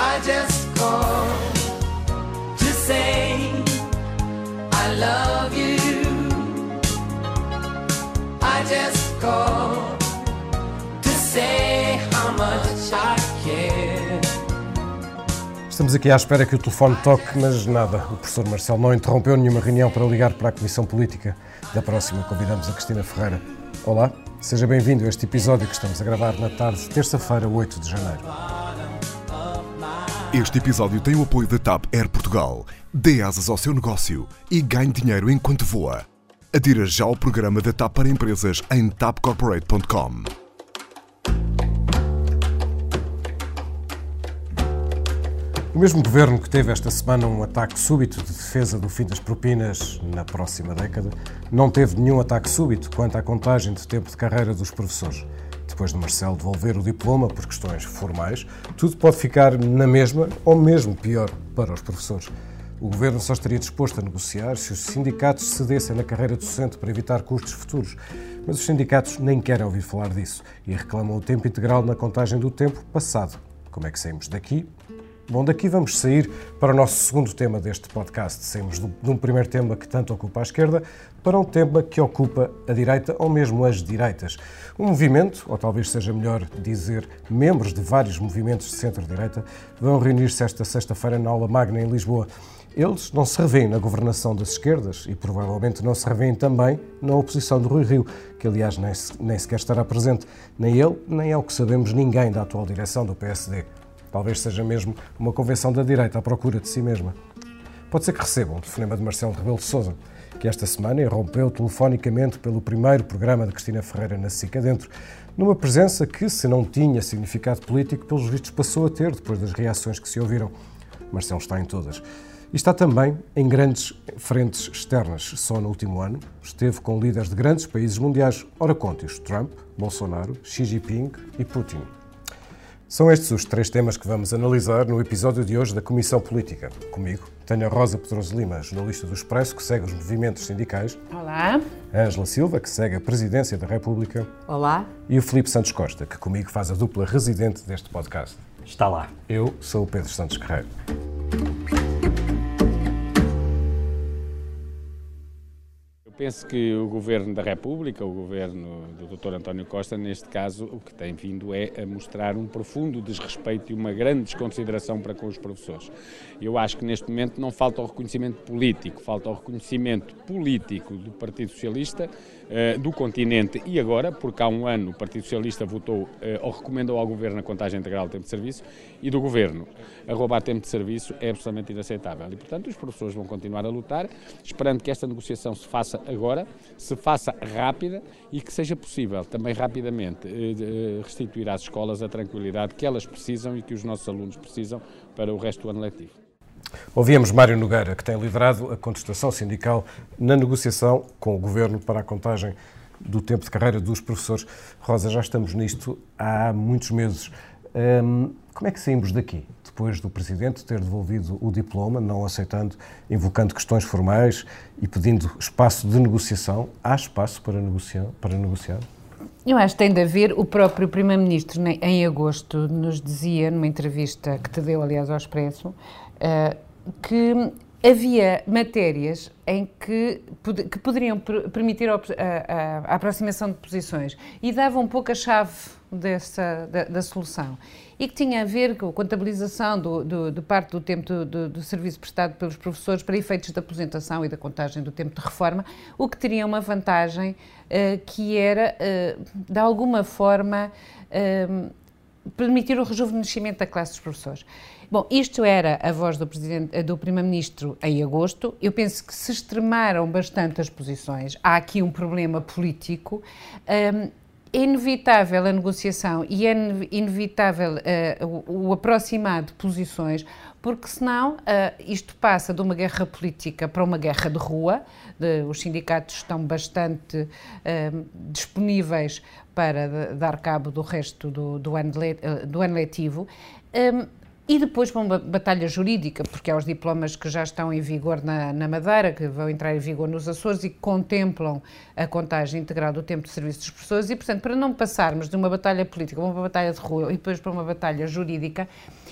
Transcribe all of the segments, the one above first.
I just called to say I love you. I just called to say how much I care. Estamos aqui à espera que o telefone toque, mas nada. O professor Marcelo não interrompeu nenhuma reunião para ligar para a Comissão Política. Da próxima convidamos a Cristina Ferreira. Olá, seja bem-vindo a este episódio que estamos a gravar na tarde de terça-feira, 8 de janeiro. Este episódio tem o apoio da TAP Air Portugal. Dê asas ao seu negócio e ganhe dinheiro enquanto voa. Adira já ao programa da TAP para empresas em tapcorporate.com. O mesmo governo que teve esta semana um ataque súbito de defesa do fim das propinas na próxima década, não teve nenhum ataque súbito quanto à contagem de tempo de carreira dos professores. Depois de Marcelo devolver o diploma por questões formais, tudo pode ficar na mesma ou mesmo pior para os professores. O governo só estaria disposto a negociar se os sindicatos cedessem na carreira docente para evitar custos futuros. Mas os sindicatos nem querem ouvir falar disso e reclamam o tempo integral na contagem do tempo passado. Como é que saímos daqui? Bom, daqui vamos sair para o nosso segundo tema deste podcast. Saímos de um primeiro tema que tanto ocupa a esquerda para um tema que ocupa a direita ou mesmo as direitas. Um movimento, ou talvez seja melhor dizer, membros de vários movimentos de centro-direita, vão reunir-se esta sexta-feira na aula magna em Lisboa. Eles não se revêem na governação das esquerdas e provavelmente não se revêem também na oposição do Rui Rio, que aliás nem, sequer estará presente. Nem ele, nem é o que sabemos ninguém da atual direção do PSD. Talvez seja mesmo uma convenção da direita à procura de si mesma. Pode ser que recebam o telefonema de Marcelo Rebelo de Sousa, que esta semana irrompeu telefonicamente pelo primeiro programa de Cristina Ferreira na SICA Dentro, numa presença que, se não tinha significado político, pelos vistos passou a ter depois das reações que se ouviram. Marcelo está em todas. E está também em grandes frentes externas. Só no último ano esteve com líderes de grandes países mundiais. Ora conte-os, Trump, Bolsonaro, Xi Jinping e Putin. São estes os três temas que vamos analisar no episódio de hoje da Comissão Política. Comigo, tenho a Rosa Pedroso Lima, jornalista do Expresso, que segue os movimentos sindicais. Olá. A Ângela Silva, que segue a Presidência da República. Olá. E o Filipe Santos Costa, que comigo faz a dupla residente deste podcast. Está lá. Eu sou o Pedro Santos Guerreiro. Penso que o Governo da República, o Governo do Dr. António Costa, neste caso, o que tem vindo é a mostrar um profundo desrespeito e uma grande desconsideração para com os professores. Eu acho que neste momento não falta o reconhecimento político, falta o reconhecimento político do Partido Socialista, do continente e agora, porque há um ano o Partido Socialista votou ou recomendou ao Governo a contagem integral do tempo de serviço e do Governo a roubar tempo de serviço é absolutamente inaceitável. E, portanto, os professores vão continuar a lutar, esperando que esta negociação se faça agora, se faça rápida e que seja possível também rapidamente restituir às escolas a tranquilidade que elas precisam e que os nossos alunos precisam para o resto do ano letivo. Ouvíamos Mário Nogueira, que tem liderado a contestação sindical na negociação com o Governo para a contagem do tempo de carreira dos professores. Rosa, já estamos nisto há muitos meses. Hum, como é que saímos daqui? Depois do Presidente ter devolvido o diploma, não aceitando, invocando questões formais e pedindo espaço de negociação, há espaço para negociar? Para negociar? Eu acho que tem de haver. O próprio Primeiro-Ministro, em agosto, nos dizia, numa entrevista que te deu, aliás, ao Expresso, que havia matérias em que, que poderiam permitir a, a, a, aproximação de posições e dava um pouco a chave dessa, da, da solução e que tinha a ver com a contabilização do, do, de parte do tempo do, do, do, serviço prestado pelos professores para efeitos da aposentação e da contagem do tempo de reforma, o que teria uma vantagem uh, que era, uh, de alguma forma, uh, permitir o rejuvenescimento da classe dos professores. Bom, isto era a voz do, presidente, do Primeiro-Ministro em agosto. Eu penso que se extremaram bastante as posições. Há aqui um problema político. Um, é inevitável a negociação e é inevitável uh, o, o aproximar de posições, porque senão uh, isto passa de uma guerra política para uma guerra de rua. De, os sindicatos estão bastante uh, disponíveis para de, dar cabo do resto do, do, ano, le, do ano letivo. Um, E depois para uma batalha jurídica, porque há os diplomas que já estão em vigor na, na, Madeira, que vão entrar em vigor nos Açores e que contemplam a contagem integral do tempo de serviço das pessoas. E, portanto, para não passarmos de uma batalha política para uma batalha de rua e depois para uma batalha jurídica,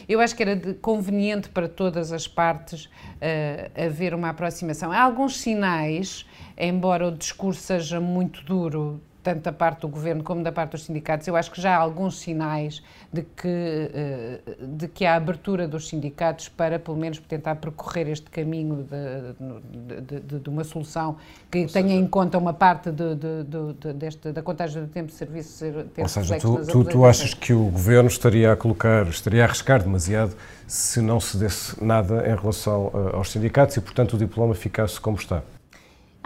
eu acho que era conveniente para todas as partes uh, haver uma aproximação. Há alguns sinais, embora o discurso seja muito duro tanto da parte do governo como da parte dos sindicatos, eu acho que já há alguns sinais de que, eh, de que há abertura dos sindicatos para, pelo menos, tentar percorrer este caminho de, de, de, de uma solução que Ou tenha seja, em conta uma parte deste, da contagem do tempo de serviço ser Ou seja, tu, tu, tu achas que o governo estaria a colocar, estaria a arriscar demasiado se não se desse nada em relação eh, aos sindicatos e, portanto, o diploma ficasse como está?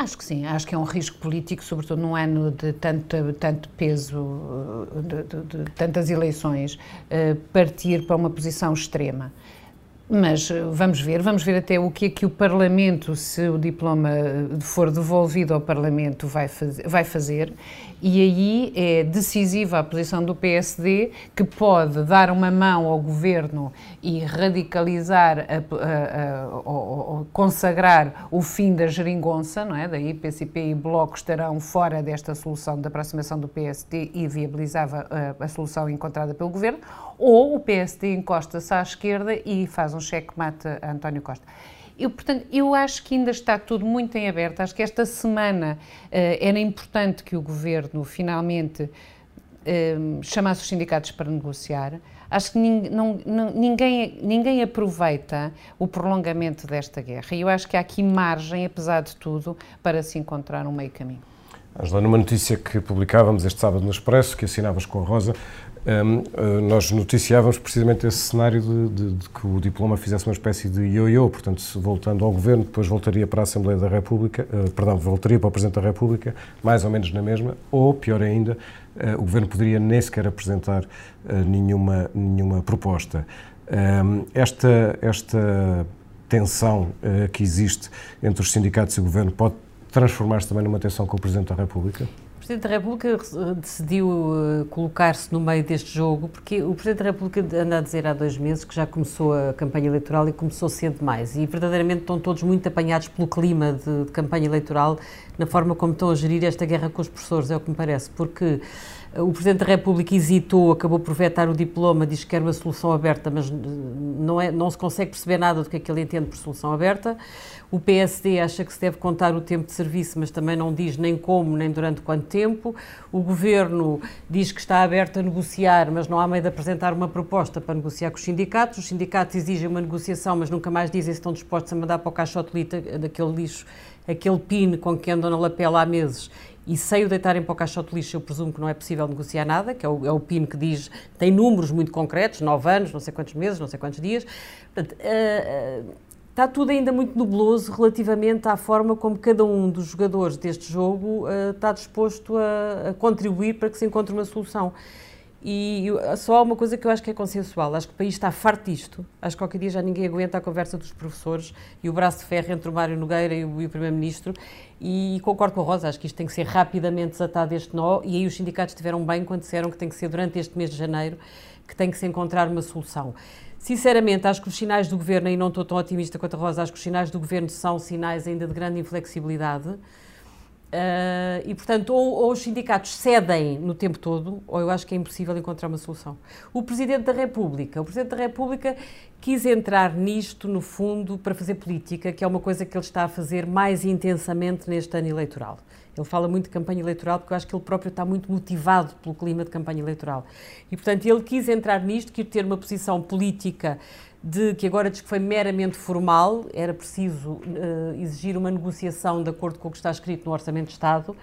Acho que sim, acho que é um risco político, sobretudo num ano de tanto, tanto peso, de, de, de tantas eleições, uh, partir para uma posição extrema. Mas eh, vamos ver, vamos ver até o que é que o Parlamento, se o diploma for devolvido ao Parlamento, vai, faz, vai fazer. E aí é decisiva a posição do PSD, que pode dar uma mão ao governo e radicalizar, a, a, a, consagrar o fim da geringonça, não é? Daí PCP e Bloco estarão fora desta solução da aproximação do PSD e viabilizava a, solução encontrada pelo governo, ou o PSD encosta-se à esquerda e faz um cheque-mate a António Costa. Eu, portanto, eu acho que ainda está tudo muito em aberto. Acho que esta semana uh, era importante que o governo finalmente uh, chamasse os sindicatos para negociar. Acho que nin, não, não, ninguém, ninguém aproveita o prolongamento desta guerra. E eu acho que há aqui margem, apesar de tudo, para se encontrar um meio caminho. Angela, numa notícia que publicávamos este sábado no Expresso, que assinavas com a Rosa, um, uh, nós noticiávamos precisamente esse cenário de, de, de, que o diploma fizesse uma espécie de ioiô, portanto, voltando ao governo, depois voltaria para a Assembleia da República, uh, perdão, voltaria para o Presidente da República, mais ou menos na mesma, ou, pior ainda, uh, o governo poderia nem sequer apresentar nenhuma, nenhuma proposta. Um, esta, esta tensão que existe entre os sindicatos e o governo pode transformar-se também numa tensão com o Presidente da República? Presidente da República decidiu eh, colocar-se no meio deste jogo, porque o Presidente da República anda a dizer há dois meses que já começou a campanha eleitoral e começou cedo demais. E verdadeiramente estão todos muito apanhados pelo clima de, campanha eleitoral, na forma como estão a gerir esta guerra com os professores, é o que me parece. Porque eh, o Presidente da República hesitou, acabou por vetar o diploma, diz que quer uma solução aberta, mas não, é, não se consegue perceber nada do que é que ele entende por solução aberta. O PSD acha que se deve contar o tempo de serviço, mas também não diz nem como, nem durante quanto tempo. O Governo diz que está aberto a negociar, mas não há meio de apresentar uma proposta para negociar com os sindicatos. Os sindicatos exigem uma negociação, mas nunca mais dizem se estão dispostos a mandar para o caixote daquele lixo, aquele PIN com que andam na lapela há meses e sem o deitarem para o caixote lixo, eu presumo que não é possível negociar nada, que é o, é o PIN que diz, tem números muito concretos, nove anos, não sei quantos meses, não sei quantos dias. Portanto, uh, uh, está tudo ainda muito nubloso relativamente à forma como cada um dos jogadores deste jogo uh, está disposto a, a, contribuir para que se encontre uma solução. E só há uma coisa que eu acho que é consensual. Acho que o país está farto disto. Acho que qualquer dia já ninguém aguenta a conversa dos professores e o braço de ferro entre o Mário Nogueira e o, o Primeiro-Ministro. E concordo com a Rosa, acho que isto tem que ser rapidamente desatado este nó. E aí os sindicatos estiveram bem quando disseram que tem que ser durante este mês de janeiro que tem que se encontrar uma solução. Sinceramente, acho que os sinais do governo, e não estou tão otimista quanto a Rosa, acho que os sinais do governo são sinais ainda de grande inflexibilidade. Uh, e, portanto, ou, ou, os sindicatos cedem no tempo todo, ou eu acho que é impossível encontrar uma solução. O Presidente da República, o Presidente da República quis entrar nisto, no fundo, para fazer política, que é uma coisa que ele está a fazer mais intensamente neste ano eleitoral. Ele fala muito de campanha eleitoral porque eu acho que ele próprio está muito motivado pelo clima de campanha eleitoral. E, portanto, ele quis entrar nisto, quis ter uma posição política de que agora diz que foi meramente formal, era preciso uh, exigir uma negociação de acordo com o que está escrito no Orçamento de Estado.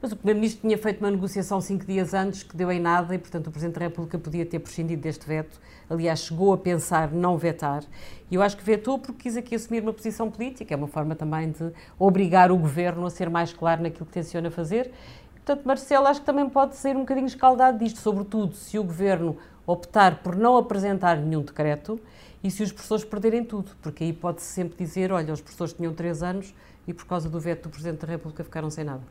Mas o Primeiro-Ministro tinha feito uma negociação cinco dias antes que deu em nada e, portanto, o Presidente da República podia ter prescindido deste veto. Aliás, chegou a pensar não vetar. E eu acho que vetou porque quis aqui assumir uma posição política. É uma forma também de obrigar o Governo a ser mais claro naquilo que tenciona fazer. Portanto, Marcelo, acho que também pode ser um bocadinho escaldado disto, sobretudo se o Governo optar por não apresentar nenhum decreto e se os professores perderem tudo, porque aí pode-se sempre dizer, olha, os professores tinham três anos e por causa do veto do Presidente da República ficaram sem nada.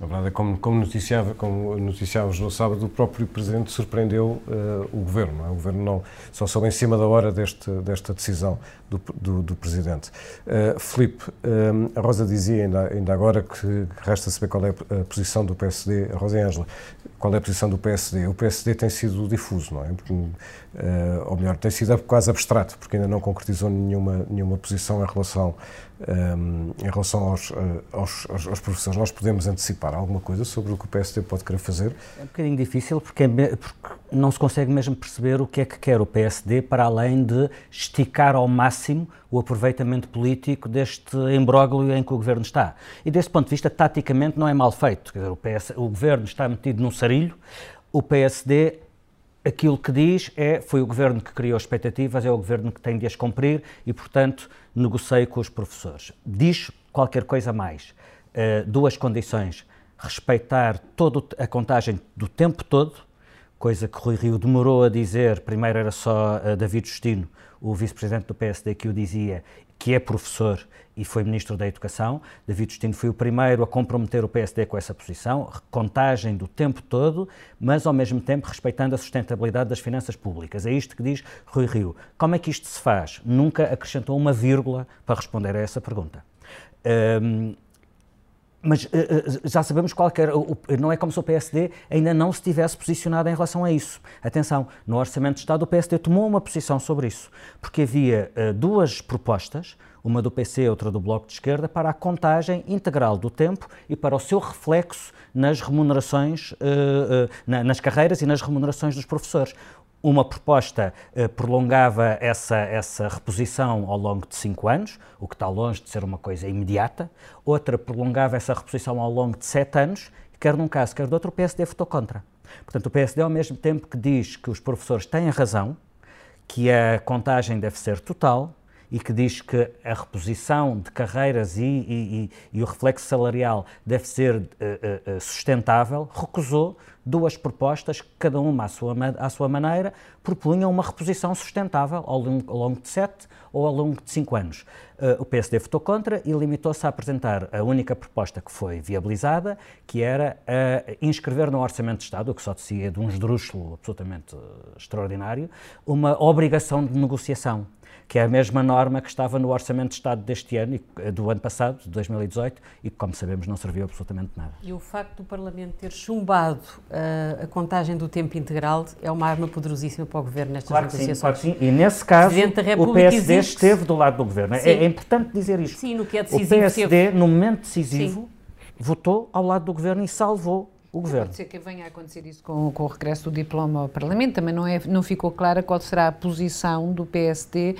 A verdade é como, como, noticiava, como noticiávamos no sábado, o próprio Presidente surpreendeu uh, o Governo. É? O Governo não, só soube em cima da hora deste, desta decisão do, do, do Presidente. Uh, Filipe, uh, a Rosa dizia ainda, ainda agora que resta saber qual é a posição do PSD, a Rosa Ângela, qual é a posição do PSD. O PSD tem sido difuso, não é? Porque, ou melhor, tem sido quase abstrato, porque ainda não concretizou nenhuma, nenhuma posição em relação um, em relação aos, eh, aos, aos, aos, professores, nós podemos antecipar alguma coisa sobre o que o PSD pode querer fazer? É um bocadinho difícil porque, é, porque não se consegue mesmo perceber o que é que quer o PSD para além de esticar ao máximo o aproveitamento político deste imbróglio em que o governo está. E desse ponto de vista, taticamente, não é mal feito. Dizer, o, PS, o governo está metido num sarilho, o PSD aquilo que diz é foi o governo que criou expectativas, é o governo que tem de as cumprir e, portanto, negocie com os professores. Diz qualquer coisa mais. Uh, duas condições: respeitar toda a contagem do tempo todo, coisa que Rui Rio demorou a dizer. Primeiro era só uh, David Justino, o vice-presidente do PSD, que o dizia, que é professor e foi Ministro da Educação. David Justino foi o primeiro a comprometer o PSD com essa posição, contagem do tempo todo, mas ao mesmo tempo respeitando a sustentabilidade das finanças públicas. É isto que diz Rui Rio. Como é que isto se faz? Nunca acrescentou uma vírgula para responder a essa pergunta. Um, mas uh, já sabemos qual era, não é como se o PSD ainda não se tivesse posicionado em relação a isso. Atenção, no Orçamento de Estado o PSD tomou uma posição sobre isso, porque havia uh, duas propostas, uma do PC, outra do Bloco de Esquerda, para a contagem integral do tempo e para o seu reflexo nas remunerações, uh, na, nas carreiras e nas remunerações dos professores. Uma proposta uh, prolongava essa, essa reposição ao longo de cinco anos, o que está longe de ser uma coisa imediata. Outra prolongava essa reposição ao longo de sete anos, quer num caso, quer do outro, o PSD votou contra. Portanto, o PSD, ao mesmo tempo que diz que os professores têm razão, que a contagem deve ser total, e que diz que a reposição de carreiras e, e, e o reflexo salarial deve ser uh, uh, sustentável, recusou duas propostas que, cada uma à sua, à sua maneira, propunham uma reposição sustentável ao longo, ao longo de sete ou ao longo de cinco anos. Uh, o PSD votou contra e limitou-se a apresentar a única proposta que foi viabilizada, que era inscrever no Orçamento de Estado, o que só de si é de um esdrúxulo absolutamente extraordinário, uma obrigação de negociação que é a mesma norma que estava no Orçamento de Estado deste ano, eh, do ano passado, de 2018, e que, como sabemos, não serviu absolutamente nada. E o facto do Parlamento ter chumbado a, eh, a contagem do tempo integral é uma arma poderosíssima para o Governo nestas claro negociações. Claro que sim, e nesse caso o PSD existe... esteve do lado do Governo. É, é, importante dizer isto. Sim, no que é decisivo. O PSD, no momento decisivo, sim. votou ao lado do Governo e salvou o governo. Pode ser que venha a acontecer isso com, com, o regresso do diploma ao Parlamento. Também não, é, não ficou clara qual será a posição do PSD,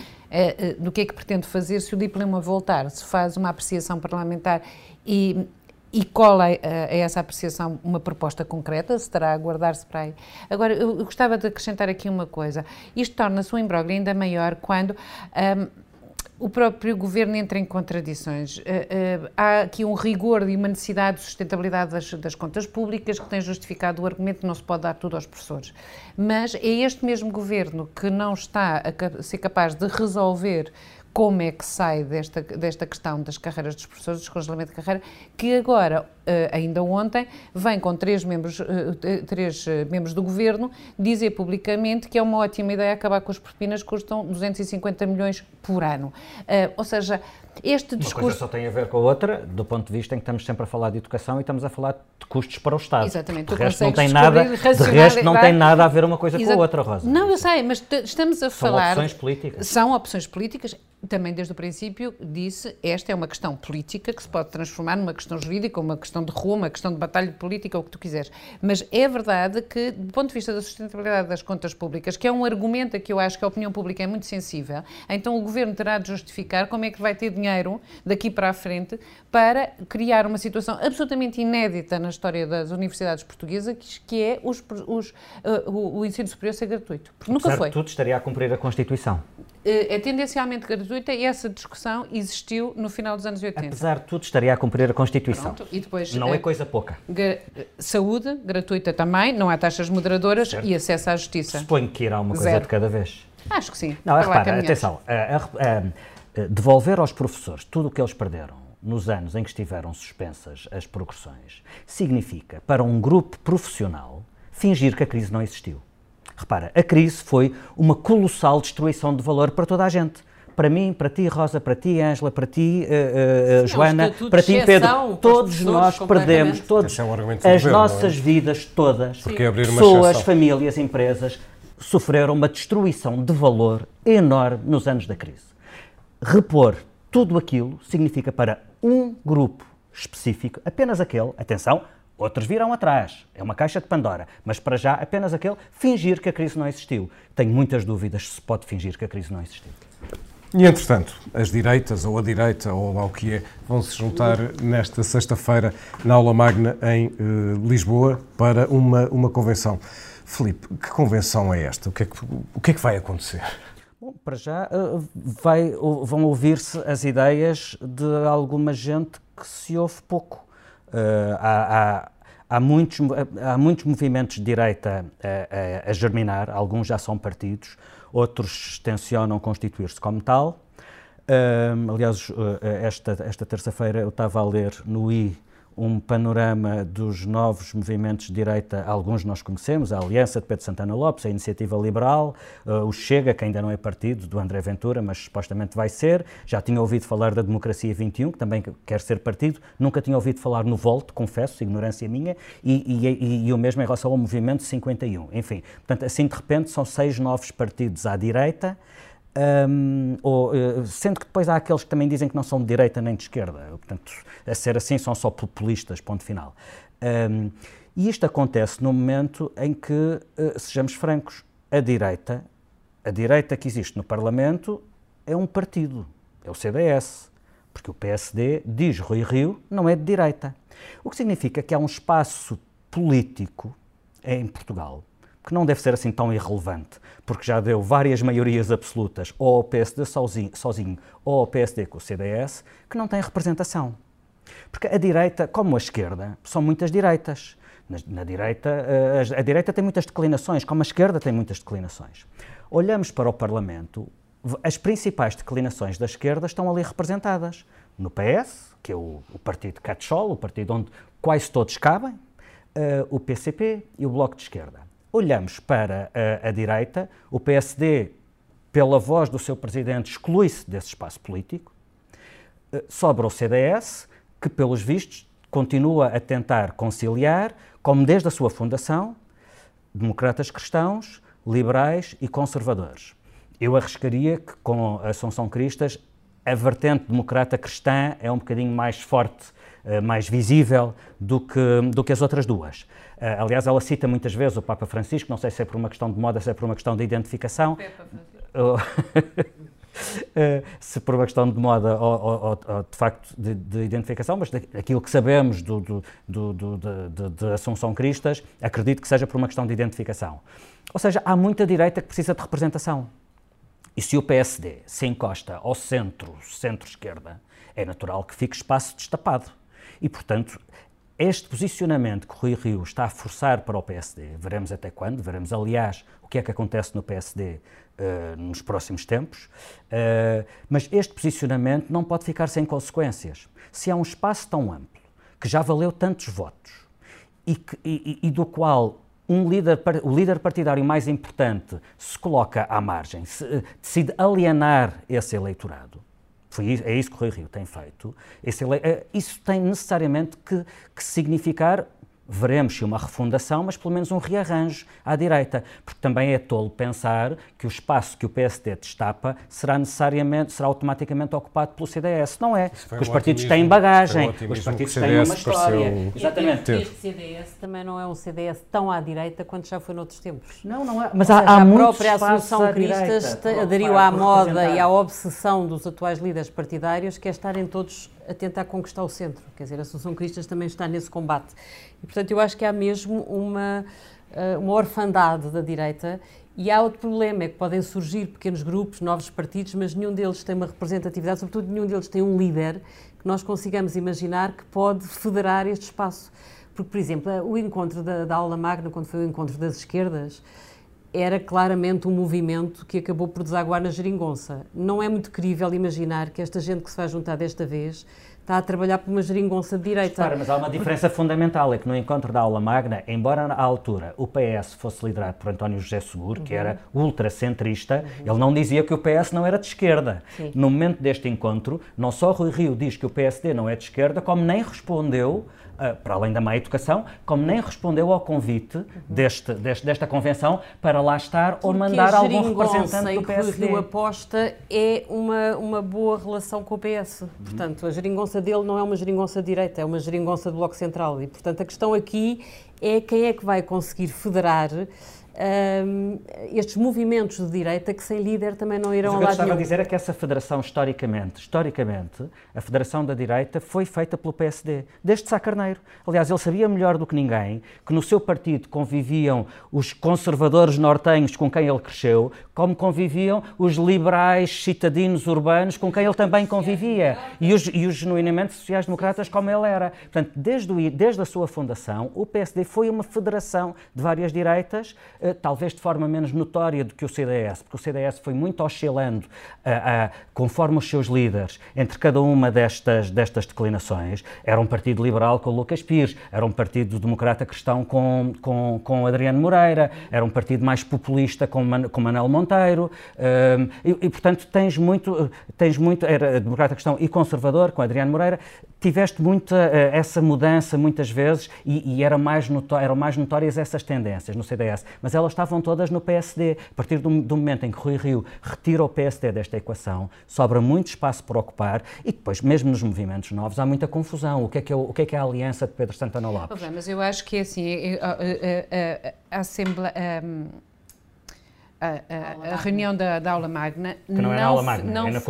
do que é que pretende fazer se o diploma voltar. Se faz uma apreciação parlamentar e, e cola a, a, essa apreciação uma proposta concreta, se terá a guardar-se para aí. Agora, eu, eu, gostava de acrescentar aqui uma coisa. Isto torna-se um imbróglio ainda maior quando. Um, o próprio governo entra em contradições. Uh, uh, há aqui um rigor e uma necessidade de sustentabilidade das, das, contas públicas que tem justificado o argumento que não se pode dar tudo aos professores. Mas é este mesmo governo que não está a ser capaz de resolver como é que sai desta, desta questão das carreiras dos professores, do descongelamento de carreira, que agora, eh, ainda ontem, vem com três membros, eh, três eh, membros do governo dizer publicamente que é uma ótima ideia acabar com as propinas que custam 250 milhões por ano. Ou seja, este discurso... Uma coisa só tem a ver com a outra, do ponto de vista em que estamos sempre a falar de educação e estamos a falar de custos para o Estado. Exatamente. De resto, não tem nada, de resto não tem nada a ver uma coisa Exato. com a outra, Rosa. Não, eu sei, mas estamos a falar... São opções políticas. São opções políticas. Também desde o princípio disse, esta é uma questão política que se pode transformar numa questão jurídica, uma questão de rua, uma questão de batalha política, ou o que tu quiseres. Mas é verdade que, do ponto de vista da sustentabilidade das contas públicas, que é um argumento a que eu acho que a opinião pública é muito sensível, então o Governo terá de justificar como é que vai ter dinheiro daqui para a frente para criar uma situação absolutamente inédita na história das universidades portuguesas, que é os, os, uh, o, o, ensino superior ser gratuito. Porque nunca foi. tudo estaria a cumprir a Constituição. É tendencialmente gratuita e essa discussão existiu no final dos anos 80. Apesar de tudo, estaria a cumprir a Constituição. Pronto, e depois, não é coisa pouca. Saúde, gratuita também, não há taxas moderadoras certo. e acesso à justiça. Suponho que irá uma coisa Zero. de cada vez. Acho que sim. Não, repara, atenção, a, a, a, devolver aos professores tudo o que eles perderam nos anos em que estiveram suspensas as progressões, significa, para um grupo profissional, fingir que a crise não existiu. Repara, a crise foi uma colossal destruição de valor para toda a gente para mim, para ti, Rosa, para ti, Ângela, para ti, uh, uh, Sim, Joana, para ti, Pedro. Todos nós perdemos todos é um as governo, nossas é? vidas todas. Porque abrir pessoas, famílias, empresas sofreram uma destruição de valor enorme nos anos da crise. Repor tudo aquilo significa para um grupo específico, apenas aquele, atenção, Outros virão atrás. É uma caixa de Pandora. Mas para já, apenas aquele, fingir que a crise não existiu. Tenho muitas dúvidas se pode fingir que a crise não existiu. E, entretanto, as direitas, ou a direita, ou lá o que é, vão se juntar nesta sexta-feira na aula magna em uh, Lisboa para uma, uma convenção. Filipe, que convenção é esta? O que é que, o que, é que vai acontecer? Bom, para já uh, vai, uh, vão ouvir-se as ideias de alguma gente que se ouve pouco. Há, há Há muitos, há muitos movimentos de direita a, a, a, germinar, alguns já são partidos, outros tencionam constituir-se como tal. Aliás, esta, esta terça-feira eu estava a ler no I um panorama dos novos movimentos de direita, alguns nós conhecemos, a Aliança de Pedro Santana Lopes, a Iniciativa Liberal, uh, o Chega, que ainda não é partido, do André Ventura, mas supostamente vai ser. Já tinha ouvido falar da Democracia 21, que também quer ser partido. Nunca tinha ouvido falar no Volt, confesso, ignorância minha, e, e, e o mesmo em relação ao Movimento 51. Enfim, portanto, assim de repente são seis novos partidos à direita. Um, ou, uh, sendo que depois há aqueles que também dizem que não são de direita nem de esquerda, portanto, a ser assim são só populistas, ponto final. Um, e isto acontece no momento em que, uh, sejamos francos, a direita, a direita que existe no Parlamento é um partido, é o CDS, porque o PSD, diz Rui Rio, não é de direita. O que significa que há um espaço político em Portugal que não deve ser assim tão irrelevante, porque já deu várias maiorias absolutas, ou ao PSD sozinho, sozinho ou ao PSD com o CDS, que não tem representação. Porque a direita, como a esquerda, são muitas direitas. Na, na direita, a, eh, a direita tem muitas declinações, como a esquerda tem muitas declinações. Olhamos para o Parlamento, as principais declinações da esquerda estão ali representadas. No PS, que é o, o partido catch-all, o partido onde quase todos cabem, uh, o PCP e o Bloco de Esquerda olhamos para a, a direita, o PSD, pela voz do seu presidente, exclui-se desse espaço político, eh, sobra o CDS, que, pelos vistos, continua a tentar conciliar, como desde a sua fundação, democratas cristãos, liberais e conservadores. Eu arriscaria que, com a Assunção Cristas, a vertente democrata cristã é um bocadinho mais forte, mais visível do que, do que as outras duas. Eh, aliás, ela cita muitas vezes o Papa Francisco, não sei se é por uma questão de moda, se é por uma questão de identificação. Uh, se por uma questão de moda ou, ou, ou de facto de, de, identificação, mas aquilo que sabemos do, do, do, de, de, Assunção Cristas, acredito que seja por uma questão de identificação. Ou seja, há muita direita que precisa de representação. E se o PSD se encosta ao centro, centro-esquerda, é natural que fique espaço destapado. E, portanto, este posicionamento que Rui Rio está a forçar para o PSD, veremos até quando, veremos, aliás, o que é que acontece no PSD uh, eh, nos próximos tempos, uh, mas este posicionamento não pode ficar sem consequências. Se há um espaço tão amplo, que já valeu tantos votos, e, que, e, e do qual um líder, o líder partidário mais importante se coloca à margem, se, decide alienar esse eleitorado, foi, é isso que o Rui Rio tem feito. Esse, é, isso tem necessariamente que, que significar veremos se uma refundação, mas pelo menos um rearranjo à direita, porque também é tolo pensar que o espaço que o PSD destapa será necessariamente, será automaticamente ocupado pelo CDS. Não é, porque os partidos têm bagagem, os partidos têm uma história. Exatamente. Este CDS também não é um CDS tão à direita quanto já foi noutros tempos. Não, não é. Mas há, há a própria Associação Cristas aderiu à moda e à obsessão dos atuais líderes partidários, que é estarem todos a tentar conquistar o centro. Quer dizer, a Associação Cristas também está nesse combate. E, portanto, eu acho que há mesmo uma, eh, uma orfandade da direita e há outro problema, é que podem surgir pequenos grupos, novos partidos, mas nenhum deles tem uma representatividade, sobretudo nenhum deles tem um líder que nós consigamos imaginar que pode federar este espaço. Porque, por exemplo, o encontro da, da aula magna, quando foi o encontro das esquerdas, era claramente um movimento que acabou por desaguar na geringonça. Não é muito crível imaginar que esta gente que se vai juntar desta vez está a trabalhar por uma geringonça de direita. Claro, mas há uma diferença fundamental, é que no encontro da aula magna, embora à altura o PS fosse liderado por António José Seguro, que era ultracentrista, ele não dizia que o PS não era de esquerda. Sim. No momento deste encontro, não só Rui Rio diz que o PSD não é de esquerda, como nem respondeu para além da má educação, como nem respondeu ao convite deste, deste, desta convenção para lá estar ou mandar algum representante do PSD. Que o aposta é uma, uma boa relação com o PS. Portanto, a geringonça dele não é uma geringonça direita, é uma geringonça do Bloco Central. E, portanto, a questão aqui é quem é que vai conseguir federar um, estes movimentos de direita que sem líder também não irão Mas ao o que eu lado estava nenhum. a dizer é que essa federação, historicamente, historicamente, a federação da direita foi feita pelo PSD, desde Sá Carneiro. Aliás, ele sabia melhor do que ninguém que no seu partido conviviam os conservadores nortenhos com quem ele cresceu, como conviviam os liberais citadinos urbanos com quem ele também convivia, e os, e os genuinamente sociais-democratas como ele era. Portanto, desde, o, desde a sua fundação, o PSD foi uma federação de várias direitas, talvez de forma menos notória do que o CDS, porque o CDS foi muito oscilando uh, uh, conforme os seus líderes entre cada uma destas, destas declinações. Era um partido liberal com Lucas Pires, era um partido democrata cristão com, com, com Adriano Moreira, era um partido mais populista com, Man, com Manuel Monteiro, uh, e, e, portanto tens muito, tens muito, era democrata cristão e conservador com Adriano Moreira, tiveste muita essa mudança muitas vezes e, e era mais eram mais notórias essas tendências no CDS, mas elas estavam todas no PSD. A partir do, do, momento em que Rui Rio retira o PSD desta equação, sobra muito espaço por ocupar e depois, mesmo nos movimentos novos, há muita confusão. O que é que é, o que é, que é a aliança de Pedro Santana Lopes? Oh, mas eu acho que é assim, a, a, a, a Assembleia... A, a, a, reunião da, da, aula magna que não, não é na aula magna, não, é na.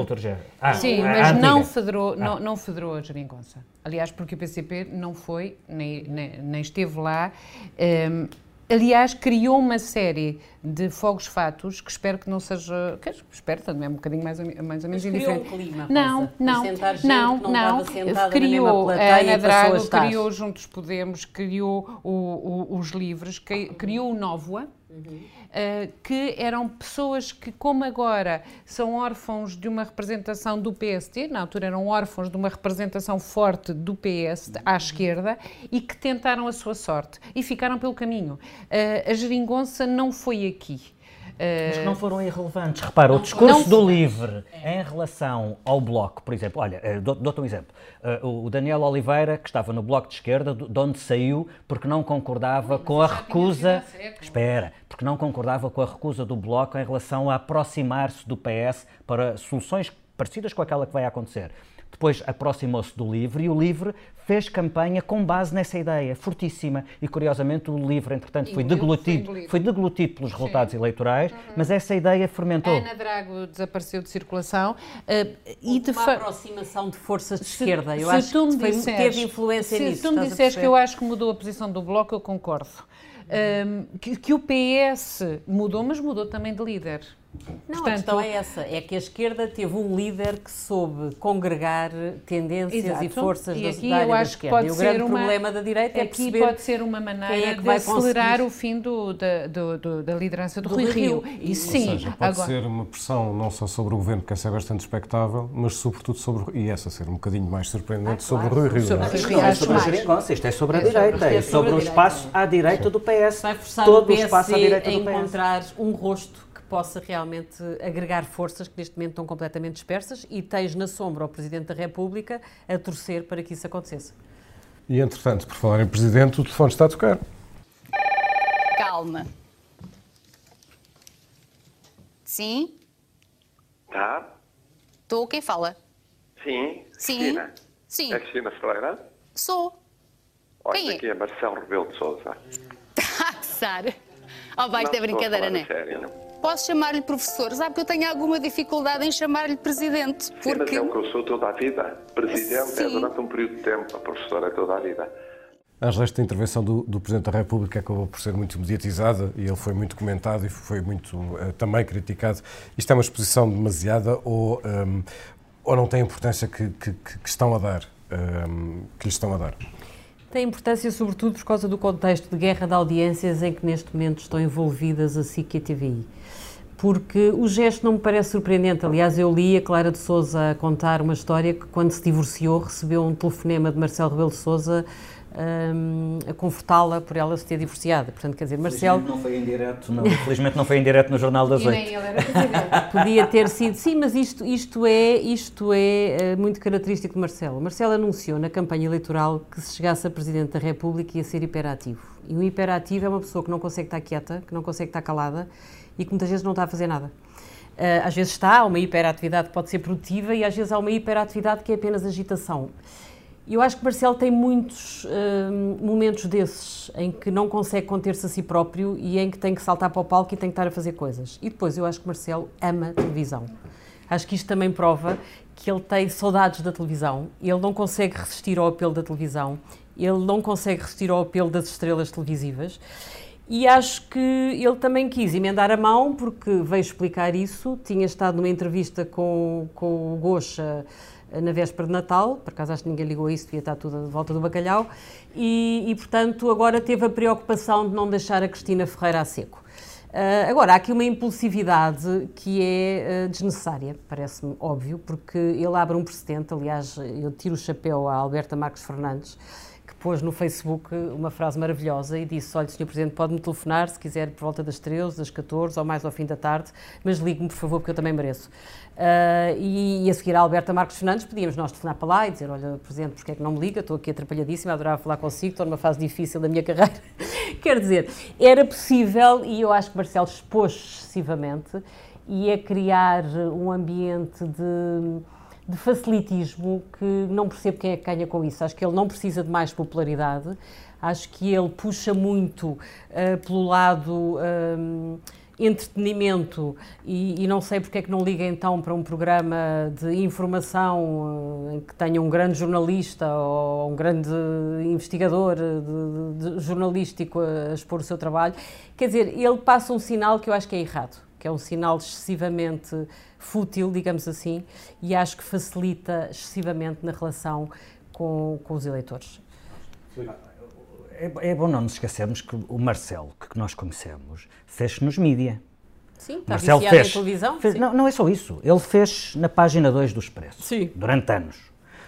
Ah, sim, mas não federou, ah. não, não federou a geringonça. Aliás, porque o PCP não foi, nem, nem, nem esteve lá. Um, aliás, criou uma série de fogos fatos que espero que não seja. Que, espero, também é um bocadinho mais, mais ou menos indiferente. Um clima, não, Rosa, não, não, não, não. Criou a Ana Drago, criou Juntos Podemos, criou o, o, os livros, criou o Nóvoa. Uh, que eram pessoas que, como agora são órfãos de uma representação do PST, na altura eram órfãos de uma representação forte do PS à esquerda e que tentaram a sua sorte e ficaram pelo caminho. Uh, a geringonça não foi aqui. Mas que não foram irrelevantes. Repara, o discurso do LIVRE em relação ao Bloco, por exemplo, olha, eh, dou-te um exemplo. O Daniel Oliveira, que estava no Bloco de Esquerda, de onde saiu porque não concordava com a recusa. Espera, porque não concordava com a recusa do Bloco em relação a aproximar-se do PS para soluções parecidas com aquela que vai acontecer. Depois aproximou-se do LIVRE e o LIVRE fez campanha com base nessa ideia, fortíssima. E curiosamente o LIVRE, entretanto, foi deglutido, foi deglutido pelos resultados Sim. eleitorais, uhum. mas essa ideia fermentou. Ana Drago desapareceu de circulação uh, e de uma aproximação de forças de se, esquerda. Eu acho que disseres, teve influência se nisso. Se tu me disseres que eu acho que mudou a posição do Bloco, eu concordo. Um, que, que, o PS mudou, mas mudou também de líder. Não, Portanto, a questão é essa, é que a esquerda teve um líder que soube congregar tendências exato. e forças e da, aqui da eu acho da esquerda. Que pode e o grande uma, problema da direita é perceber pode ser uma maneira é de acelerar conseguir... o fim do, da, do, do, da liderança do, do Rui Rio. Rio. E sim, Ou seja, pode agora... ser uma pressão não só sobre o governo, que essa é bastante expectável, mas sobretudo sobre, e essa ser um bocadinho mais surpreendente, ah, sobre claro. o Rui Rio. Sobre não, Rio, não é sobre a geringonça, isto é sobre a direita, é sobre o espaço à direita do PS. Vai forçar Todo o espaço à direita do PS. encontrar um rosto possa realmente agregar forças que neste momento estão completamente dispersas e tens na sombra o Presidente da República a torcer para que isso acontecesse. E entretanto, por falar em Presidente, o telefone está a tocar. Calma. Sim? Tá? Estou, quem fala? Sim. Sim. Cristina. Sim. É Cristina Ferreira? Sou. Olha, quem aqui é? é Marcelo Rebelo de Sousa. Está a gozar. Oh, vai, isto é brincadeira, não é? Sério, não? Posso chamar-lhe professor. Sabe que eu tenho alguma dificuldade em chamar-lhe presidente. Porque... Sim, mas é o que eu sou toda a vida. Presidente é Sim. é durante um período de tempo, a professora é toda a vida. Angela, esta intervenção do, do, Presidente da República acabou por ser muito mediatizada e ele foi muito comentado e foi muito uh, também criticado. Isto é uma exposição demasiada ou, um, ou não tem a importância que, que, que estão a dar, um, que lhe estão a dar? Tem importância, sobretudo, por causa do contexto de guerra de audiências em que neste momento estão envolvidas a SIC e a TVI porque o gesto não me parece surpreendente. Aliás, eu li a Clara de Souza contar uma história que, quando se divorciou, recebeu um telefonema de Marcelo Rebelo de Souza um, a confortá-la por ela se ter divorciado. Portanto, quer dizer, Marcelo... Felizmente não foi em direto, não, felizmente não foi em direto no Jornal das Oito. Podia ter sido, sim, mas isto, isto é, isto é uh, muito característico de Marcelo. Marcelo anunciou na campanha eleitoral que se chegasse a Presidente da República ia ser hiperativo. E o hiperativo é uma pessoa que não consegue estar quieta, que não consegue estar calada e que muitas vezes não está a fazer nada. Uh, às vezes está, há uma hiperatividade que pode ser produtiva e às vezes há uma hiperatividade que é apenas agitação. Eu acho que Marcelo tem muitos uh, momentos desses em que não consegue conter-se a si próprio e em que tem que saltar para o palco e tem que estar a fazer coisas. E depois eu acho que Marcelo ama televisão. Acho que isto também prova que ele tem saudades da televisão, ele não consegue resistir ao apelo da televisão, ele não consegue resistir ao apelo das estrelas televisivas. E acho que ele também quis emendar a mão, porque veio explicar isso. Tinha estado numa entrevista com, com o Gocha na véspera de Natal, por acaso acho que ninguém ligou a isso, devia estar tudo de volta do bacalhau, e, e, portanto agora teve a preocupação de não deixar a Cristina Ferreira a seco. Uh, agora, há aqui uma impulsividade que é uh, desnecessária, parece-me óbvio, porque ele abre um precedente, aliás, eu tiro o chapéu à Alberta Marques Fernandes, pôs no Facebook uma frase maravilhosa e disse: Olha, Sr. Presidente, pode-me telefonar se quiser por volta das 13, das 14 ou mais ao fim da tarde, mas ligue-me, por favor, porque eu também mereço. Uh, e, e, a seguir a Alberta Marcos Fernandes, podíamos nós telefonar para lá e dizer: Olha, Presidente, porque é que não me liga? Estou aqui atrapalhadíssima, adorava falar consigo, estou numa fase difícil da minha carreira. Quer dizer, era possível e eu acho que Marcelo expôs excessivamente e é criar um ambiente de de facilitismo que não percebo quem é que ganha com isso. Acho que ele não precisa de mais popularidade, acho que ele puxa muito uh, pelo lado. Um, entretenimento e, e, não sei porque é que não liga então para um programa de informação uh, em que tenha um grande jornalista ou um grande investigador de, de, jornalístico a expor o seu trabalho. Quer dizer, ele passa um sinal que eu acho que é errado, que é um sinal excessivamente fútil, digamos assim, e acho que facilita excessivamente na relação com, com os eleitores. É, é, bom não nos esquecermos que o Marcelo, que nós conhecemos, fez nos mídia. Sim, está Marcelo fez, televisão. Fez, não, não é só isso. Ele fez na página 2 do Expresso. Sim. Durante anos.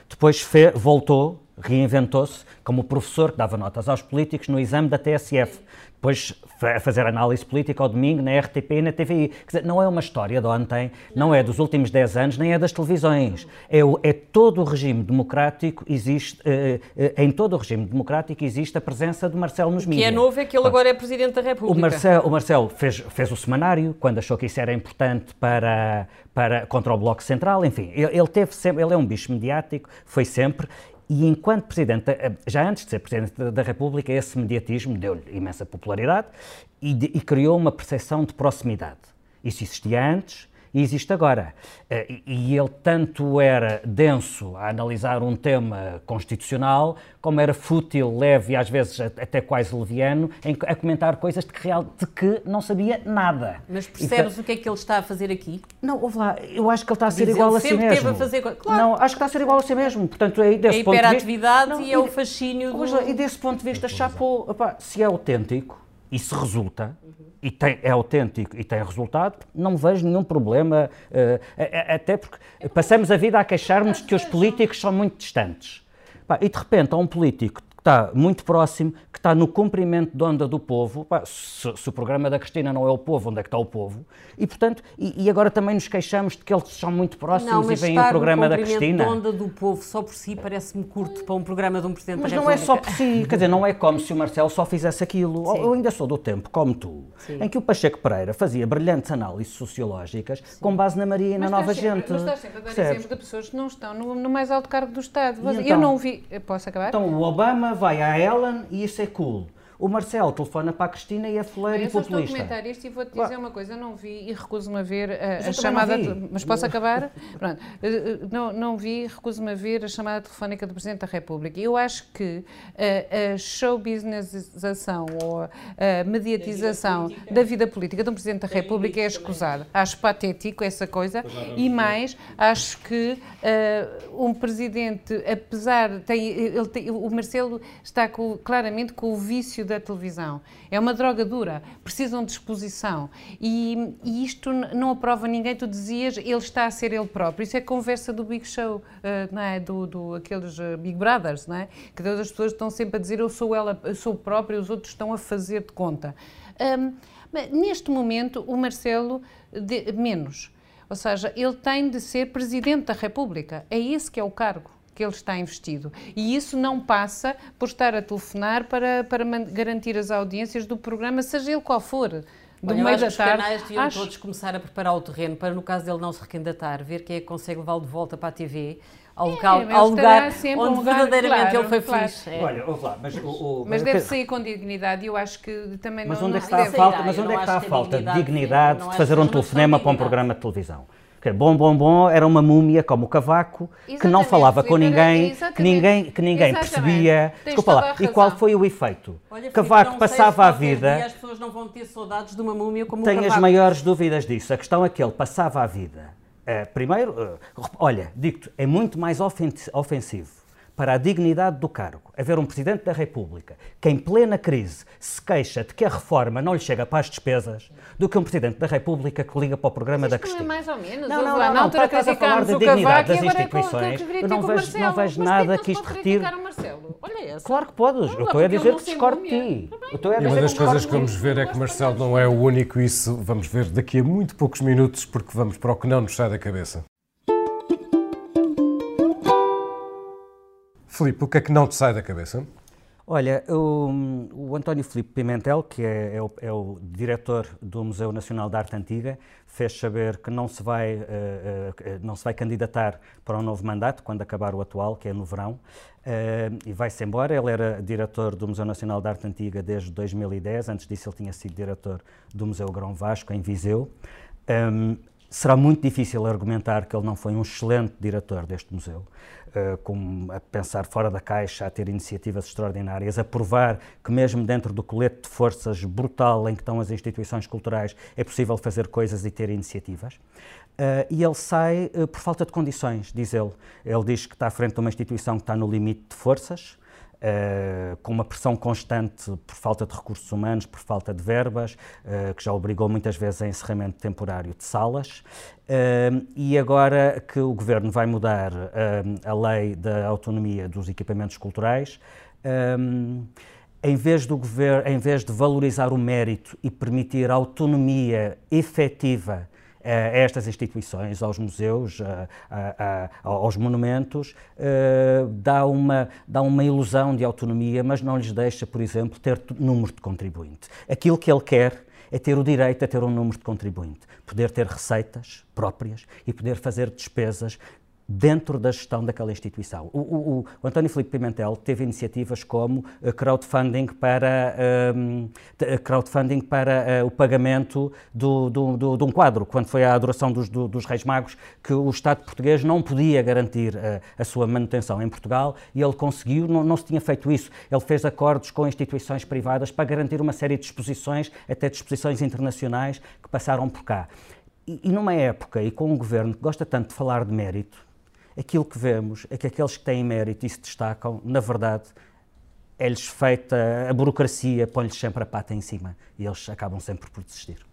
Depois fez, voltou, reinventou-se como professor que dava notas aos políticos no exame da TSF depois a fazer análise política ao domingo na RTP e na TVI. Quer dizer, não é uma história de ontem, não é dos últimos 10 anos, nem é das televisões. É, o, é todo o regime democrático, existe, uh, uh, em todo o regime democrático existe a presença de Marcelo nos mídias. O que é novo é que ele agora é Presidente da República. O Marcelo, o Marcelo fez, fez o semanário, quando achou que isso era importante para, para, contra o Bloco Central, enfim, ele, ele teve sempre, ele é um bicho mediático, foi sempre, e enquanto Presidente, já antes de ser Presidente da República, esse mediatismo deu-lhe imensa popularidade e, de, e criou uma percepção de proximidade. Isso existia antes, e existe agora. Eh, e ele tanto era denso a analisar um tema constitucional, como era fútil, leve e às vezes até quase leviano, a comentar coisas de que, real, de que não sabia nada. Mas percebes o que é que ele está a fazer aqui? Não, ouve lá, eu acho que ele está a ser Diz igual a si mesmo. A fazer... claro. Não, acho que está a ser igual a si mesmo. Portanto, é desse a hiperatividade vista... e é o fascínio do... E desse ponto de vista, chapou, se é autêntico e se resulta, e tem, é autêntico e tem resultado, não vejo nenhum problema, uh, até porque passamos a vida a queixarmos que os políticos são muito distantes. e de repente há um político está muito próximo, que está no cumprimento de onda do povo. Pá, se, se, o programa da Cristina não é o povo, onde é que está o povo? E, portanto, e, e agora também nos queixamos de que eles são muito próximos não, e vêm o programa da Cristina. Não, onda do povo só por si parece-me curto para um programa de um Presidente Mas da República. Mas não é só por si, quer dizer, não é como se o Marcelo só fizesse aquilo. Sim. Eu ainda sou do tempo, como tu, Sim. em que o Pacheco Pereira fazia brilhantes análises sociológicas Sim. com base na Maria e na Nova sempre, Gente. Mas estás sempre a dar exemplos de pessoas que não estão no, no mais alto cargo do Estado. eu então, não vi... Posso acabar? Então, o Obama vai à Ellen e isso é cool. O Marcelo telefona para a Cristina e é fuleiro e populista. Eu estou a comentar isto e vou-te dizer uma coisa. Eu não vi e recuso-me a ver a, a chamada... Mas posso acabar? Pronto. Eh, eh, não, não vi e recuso-me a ver a chamada telefónica do Presidente da República. Eu acho que a, a show businessização ou a mediatização da vida política de um Presidente da República é escusada. Acho patético essa coisa e mais, acho que uh, um Presidente, apesar... Tem, ele tem, o Marcelo está com, claramente com o vício da televisão. É uma droga dura, precisam de exposição. E, e isto não aprova ninguém. Tu dizias, ele está a ser ele próprio. Isso é conversa do Big Show, uh, não é? do, do aqueles uh, Big Brothers, não é? que todas as pessoas estão sempre a dizer eu sou ela, eu sou próprio, os outros estão a fazer de conta. Um, neste momento, o Marcelo, de, menos. Ou seja, ele tem de ser Presidente da República. É esse que é o cargo que ele está investido. E isso não passa por estar a telefonar para, para garantir as audiências do programa, seja ele qual for. Do Olha, meio da os tarde. canais deviam acho- todos começar a preparar o terreno para, no caso dele não se recandidatar, ver quem é que consegue levá-lo de volta para a TV, ao, local, ele ao lugar onde um lugar, verdadeiramente claro, ele foi claro. feliz. É. Olha, ouve lá, mas o. o- Mas o- deve sair com dignidade e eu acho que também Mas não, onde é não que está a deve- falta, mas onde é que está a falta de dignidade, de fazer um telefonema para um programa de televisão? Porque Bom, bom, bom era uma múmia como o Cavaco que não Exatamente, falava com Filipe, ninguém, que exatamente. ninguém, que ninguém Exatamente. percebia. Tens Desculpa lá. E qual foi o efeito? Olha, Filipe, Cavaco sei passava a vida. dia as pessoas não vão ter saudades de uma múmia como o Tenho as Cavaco. maiores dúvidas disso. A questão é que ele passava a vida. eh, primeiro, eh, olha, digo-te, é muito mais ofen- ofensivo para a dignidade do cargo haver um Presidente da República que, em plena crise, se queixa de que a reforma não lhe chega para as despesas, do que um Presidente da República que liga para o programa da Isto não é Cristina. mais ou menos. Não, não, não, não, estás a falar o dignidade das instituições. Eu não vejo- não vejo Mas nada que isto retire-. Claro que podes, eu estou a dizer que discordo de ti. E uma das coisas que vamos de ver é que Marcelo não é o único, e isso vamos ver daqui a muito poucos minutos, porque vamos para o que não nos sai da cabeça. Filipe, o que é que não te sai da cabeça? Olha, o, o António Filipe Pimentel, que é, é o, é o diretor do Museu Nacional de Arte Antiga, fez saber que não se, vai, eh, eh, não se vai candidatar para um novo mandato, quando acabar o atual, que é no verão, eh, e vai-se embora. Ele era diretor do Museu Nacional de Arte Antiga desde 2010, antes disso ele tinha sido diretor do Museu Grão Vasco, em Viseu. Hum, será muito difícil argumentar que ele não foi um excelente diretor deste museu, com, a pensar fora da caixa, a ter iniciativas extraordinárias, a provar que mesmo dentro do colete de forças brutal em que estão as instituições culturais é possível fazer coisas e ter iniciativas. Eh, e ele sai eh, por falta de condições, diz ele. Ele diz que está à frente de uma instituição que está no limite de forças, Uh, com uma pressão constante por falta de recursos humanos, por falta de verbas, uh, que já obrigou muitas vezes a encerramento temporário de salas. Uh, e agora que o governo vai mudar a lei da autonomia dos equipamentos culturais, em vez, do governo, em vez de valorizar o mérito e permitir autonomia efetiva a estas instituições, aos museus, a, a, aos monumentos, uh, dá, uma, dá uma ilusão de autonomia, mas não lhes deixa, por exemplo, ter número de contribuinte. Aquilo que ele quer é ter o direito a ter um número de contribuinte, poder ter receitas próprias e poder fazer despesas dentro da gestão daquela instituição. O, o, o António Filipe Pimentel teve iniciativas como uh, crowdfunding para, um, crowdfunding para uh, o pagamento do, do, do, de um quadro, quando foi a adoração dos, do, dos Reis Magos, que o Estado português não podia garantir uh, a sua manutenção em Portugal e ele conseguiu, não, não se tinha feito isso. Ele fez acordos com instituições privadas para garantir uma série de exposições, até de exposições internacionais, que passaram por cá. E, e numa época e com um governo que gosta tanto de falar de mérito, aquilo que vemos é que aqueles que têm mérito e se destacam, na verdade, é-lhes feita a burocracia, põe-lhes sempre a pata em cima e eles acabam sempre por desistir.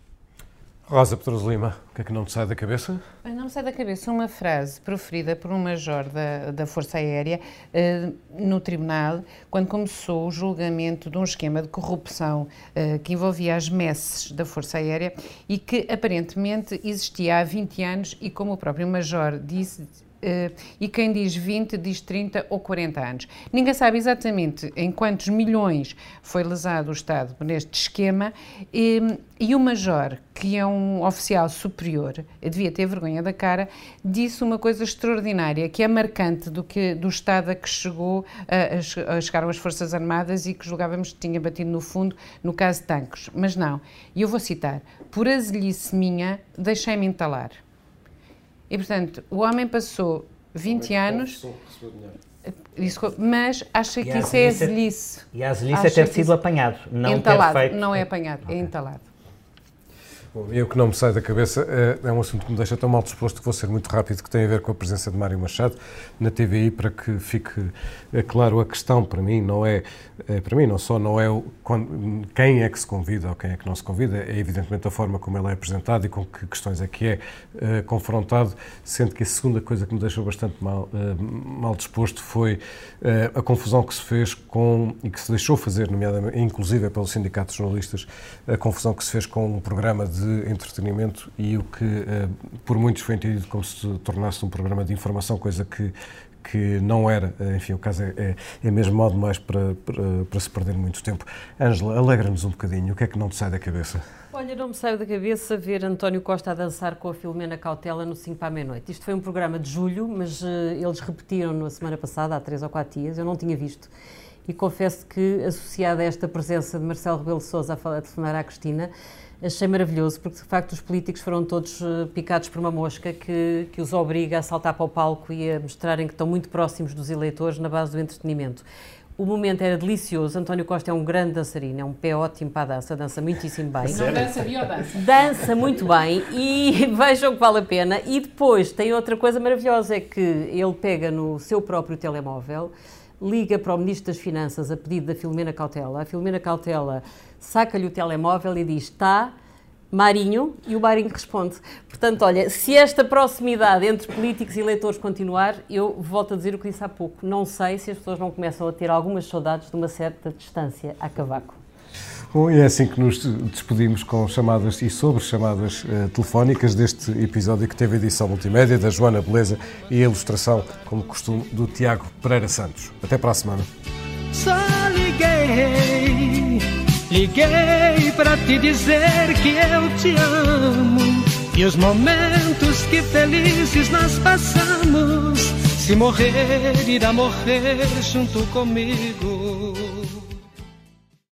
Rosa Pedroso Lima, o que é que não te sai da cabeça? Não me sai da cabeça uma frase proferida por um major da, da Força Aérea uh, no tribunal, quando começou o julgamento de um esquema de corrupção uh, que envolvia as messes da Força Aérea e que aparentemente existia há 20 anos e, como o próprio major disse, e quem diz 20 diz 30 ou 40 anos. Ninguém sabe exatamente em quantos milhões foi lesado o Estado neste esquema e, e o Major, que é um oficial superior, devia ter vergonha da cara, disse uma coisa extraordinária, que é marcante do, que, do Estado a que chegou, a, a chegaram as Forças Armadas e que julgávamos que tinha batido no fundo no caso de Tancos. Mas não. E eu vou citar, por azelice minha, deixei-me entalar. E, portanto, o homem passou 20 anos. Isso, mas acha que isso é azelice. E a azelice é ter sido apanhado, não entalado, ter feito. Não é apanhado, okay. é entalado. Bom, eu que não me sai da cabeça, é, é um assunto que me deixa tão mal disposto que vou ser muito rápido, que tem a ver com a presença de Mário Machado na TVI, para que fique é, claro a questão para mim, não é, é, para mim não só não é quem é que se convida ou quem é que não se convida, é evidentemente a forma como ele é apresentado e com que questões é que é confrontado, sendo que a segunda coisa que me deixou bastante mal, mal disposto foi a confusão que se fez com, e que se deixou fazer, nomeadamente, inclusive pelos sindicatos jornalistas, a confusão que se fez com um programa de de entretenimento e o que eh, por muitos foi entendido como se tornasse um programa de informação, coisa que, que não era. Eh, enfim, o caso é, é, é mesmo mal demais para, para, para, se perder muito tempo. Ângela, alegra-nos um bocadinho. O que é que não te sai da cabeça? Olha, não me sai da cabeça ver António Costa a dançar com a Filomena Cautela no 5 para a meia-noite. Isto foi um programa de julho, mas uh, eles repetiram na semana passada, há três ou quatro dias, eu não tinha visto. E confesso que, associada a esta presença de Marcelo Rebelo Sousa a telefonar à Cristina, achei maravilhoso, porque de facto os políticos foram todos eh, picados por uma mosca que, que os obriga a saltar para o palco e a mostrarem que estão muito próximos dos eleitores na base do entretenimento. O momento era delicioso. António Costa é um grande dançarino, é um pé ótimo para a dança, dança muitíssimo bem. Não dança, biodança. Dança muito bem e vejam que vale a pena. E depois tem outra coisa maravilhosa: é que ele pega no seu próprio telemóvel, liga para o Ministro das Finanças a pedido da Filomena Cautela. A Filomena Cautela saca-lhe o telemóvel e diz: está. Marinho, e o Marinho responde. Portanto, olha, se esta proximidade entre políticos e eleitores continuar, eu volto a dizer o que disse há pouco. Não sei se as pessoas não começam a ter algumas saudades de uma certa distância a cavaco. Bom, e é assim que nos despedimos com chamadas e sobre chamadas uh, telefónicas deste episódio que teve edição multimédia da Joana Beleza e a ilustração, como costume, do Tiago Pereira Santos. Até para a semana. Só liguei, liguei para te dizer que eu te amo e os momentos que felizes nós passamos. Se morrer, irá morrer junto comigo.